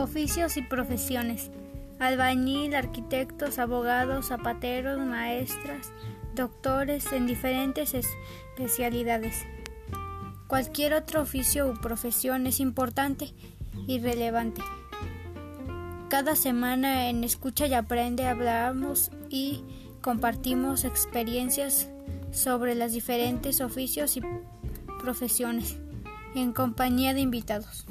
Oficios y profesiones. Albañil, arquitectos, abogados, zapateros, maestras, doctores en diferentes especialidades. Cualquier otro oficio u profesión es importante y relevante. Cada semana en Escucha y Aprende hablamos y compartimos experiencias sobre los diferentes oficios y profesiones en compañía de invitados.